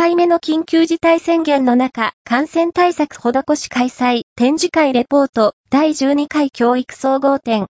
回目の緊急事態宣言の中、感染対策施し開催、展示会レポート、第12回教育総合展、